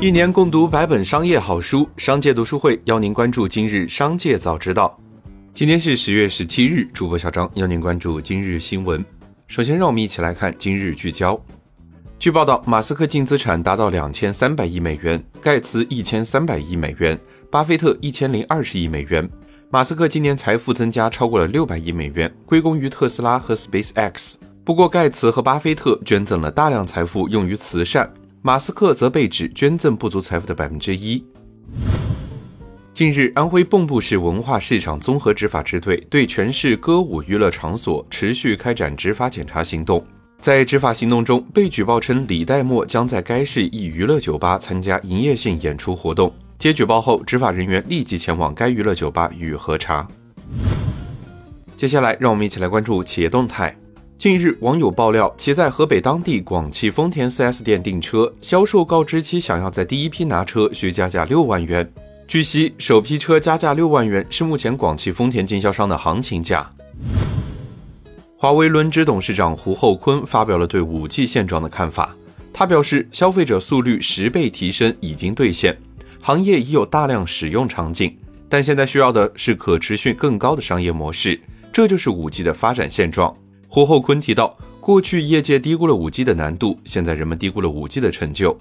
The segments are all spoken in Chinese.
一年共读百本商业好书，商界读书会邀您关注今日商界早知道。今天是十月十七日，主播小张邀您关注今日新闻。首先，让我们一起来看今日聚焦。据报道，马斯克净资产达到两千三百亿美元，盖茨一千三百亿美元，巴菲特一千零二十亿美元。马斯克今年财富增加超过了六百亿美元，归功于特斯拉和 SpaceX。不过，盖茨和巴菲特捐赠了大量财富用于慈善。马斯克则被指捐赠不足财富的百分之一。近日，安徽蚌埠市文化市场综合执法支队对全市歌舞娱乐场所持续开展执法检查行动。在执法行动中，被举报称李代沫将在该市一娱乐酒吧参加营业性演出活动。接举报后，执法人员立即前往该娱乐酒吧予以核查。接下来，让我们一起来关注企业动态。近日，网友爆料，其在河北当地广汽丰田 4S 店订车，销售告知其想要在第一批拿车需加价六万元。据悉，首批车加价六万元是目前广汽丰田经销商的行情价。华为轮值董事长胡厚昆发表了对 5G 现状的看法，他表示，消费者速率十倍提升已经兑现，行业已有大量使用场景，但现在需要的是可持续更高的商业模式，这就是 5G 的发展现状。胡厚昆提到，过去业界低估了五 G 的难度，现在人们低估了五 G 的成就。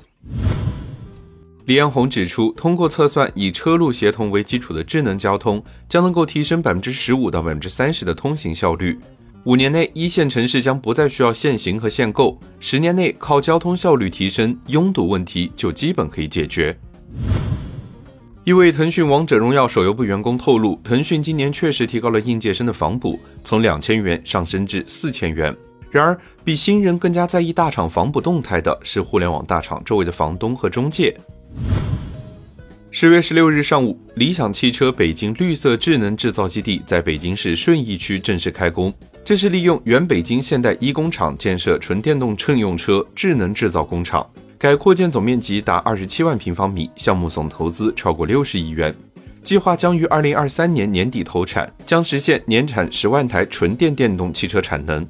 李彦宏指出，通过测算以车路协同为基础的智能交通，将能够提升百分之十五到百分之三十的通行效率。五年内，一线城市将不再需要限行和限购；十年内，靠交通效率提升，拥堵问题就基本可以解决。一位腾讯王者荣耀手游部员工透露，腾讯今年确实提高了应届生的房补，从两千元上升至四千元。然而，比新人更加在意大厂房补动态的是互联网大厂周围的房东和中介。十月十六日上午，理想汽车北京绿色智能制造基地在北京市顺义区正式开工。这是利用原北京现代一工厂建设纯电动乘用车智能制造工厂。改扩建总面积达二十七万平方米，项目总投资超过六十亿元，计划将于二零二三年年底投产，将实现年产十万台纯电电动汽车产能。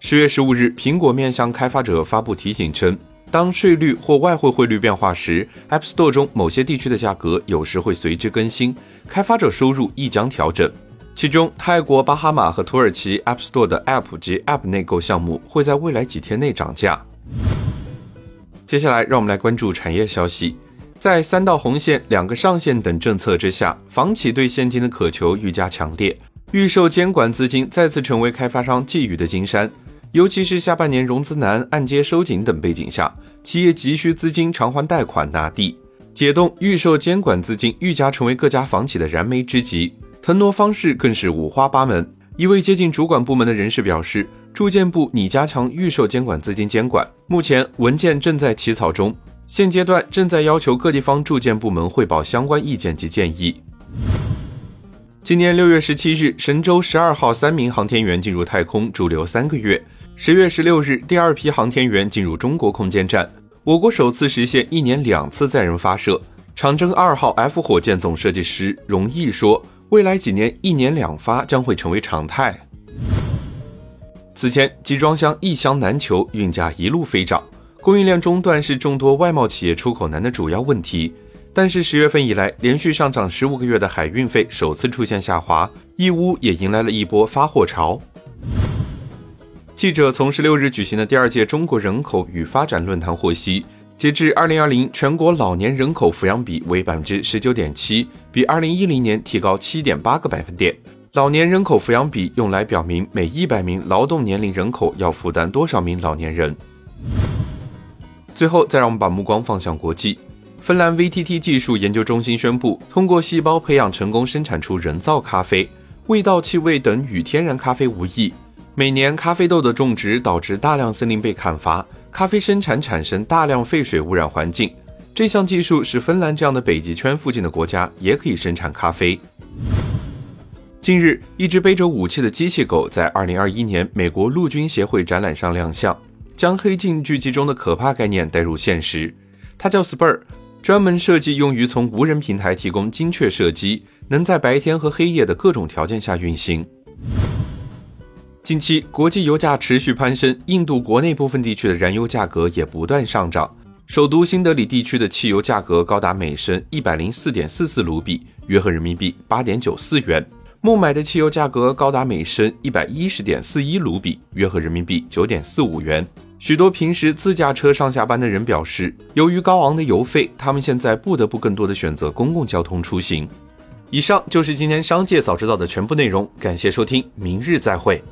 十月十五日，苹果面向开发者发布提醒称，当税率或外汇汇率变化时，App Store 中某些地区的价格有时会随之更新，开发者收入亦将调整。其中，泰国、巴哈马和土耳其 App Store 的 App 及 App 内购项目会在未来几天内涨价。接下来，让我们来关注产业消息。在三道红线、两个上限等政策之下，房企对现金的渴求愈加强烈，预售监管资金再次成为开发商觊觎的金山。尤其是下半年融资难、按揭收紧等背景下，企业急需资金偿还贷款、拿地，解冻预售监管资金愈加成为各家房企的燃眉之急。腾挪方式更是五花八门。一位接近主管部门的人士表示。住建部拟加强预售监管资金监管，目前文件正在起草中，现阶段正在要求各地方住建部门汇报相关意见及建议。今年六月十七日，神舟十二号三名航天员进入太空驻留三个月。十月十六日，第二批航天员进入中国空间站，我国首次实现一年两次载人发射。长征二号 F 火箭总设计师荣毅说：“未来几年，一年两发将会成为常态。”此前，集装箱一箱难求，运价一路飞涨，供应链中断是众多外贸企业出口难的主要问题。但是十月份以来，连续上涨十五个月的海运费首次出现下滑，义乌也迎来了一波发货潮。记者从十六日举行的第二届中国人口与发展论坛获悉，截至二零二零，全国老年人口抚养比为百分之十九点七，比二零一零年提高七点八个百分点。老年人口抚养比用来表明每一百名劳动年龄人口要负担多少名老年人。最后，再让我们把目光放向国际。芬兰 VTT 技术研究中心宣布，通过细胞培养成功生产出人造咖啡，味道、气味等与天然咖啡无异。每年咖啡豆的种植导致大量森林被砍伐，咖啡生产产生大量废水污染环境。这项技术使芬兰这样的北极圈附近的国家也可以生产咖啡。近日，一只背着武器的机器狗在2021年美国陆军协会展览上亮相，将黑镜剧集中的可怕概念带入现实。它叫 Spur，专门设计用于从无人平台提供精确射击，能在白天和黑夜的各种条件下运行。近期，国际油价持续攀升，印度国内部分地区的燃油价格也不断上涨。首都新德里地区的汽油价格高达每升一百零四点四四卢比，约合人民币八点九四元。孟买的汽油价格高达每升一百一十点四一卢比，约合人民币九点四五元。许多平时自驾车上下班的人表示，由于高昂的油费，他们现在不得不更多的选择公共交通出行。以上就是今天商界早知道的全部内容，感谢收听，明日再会。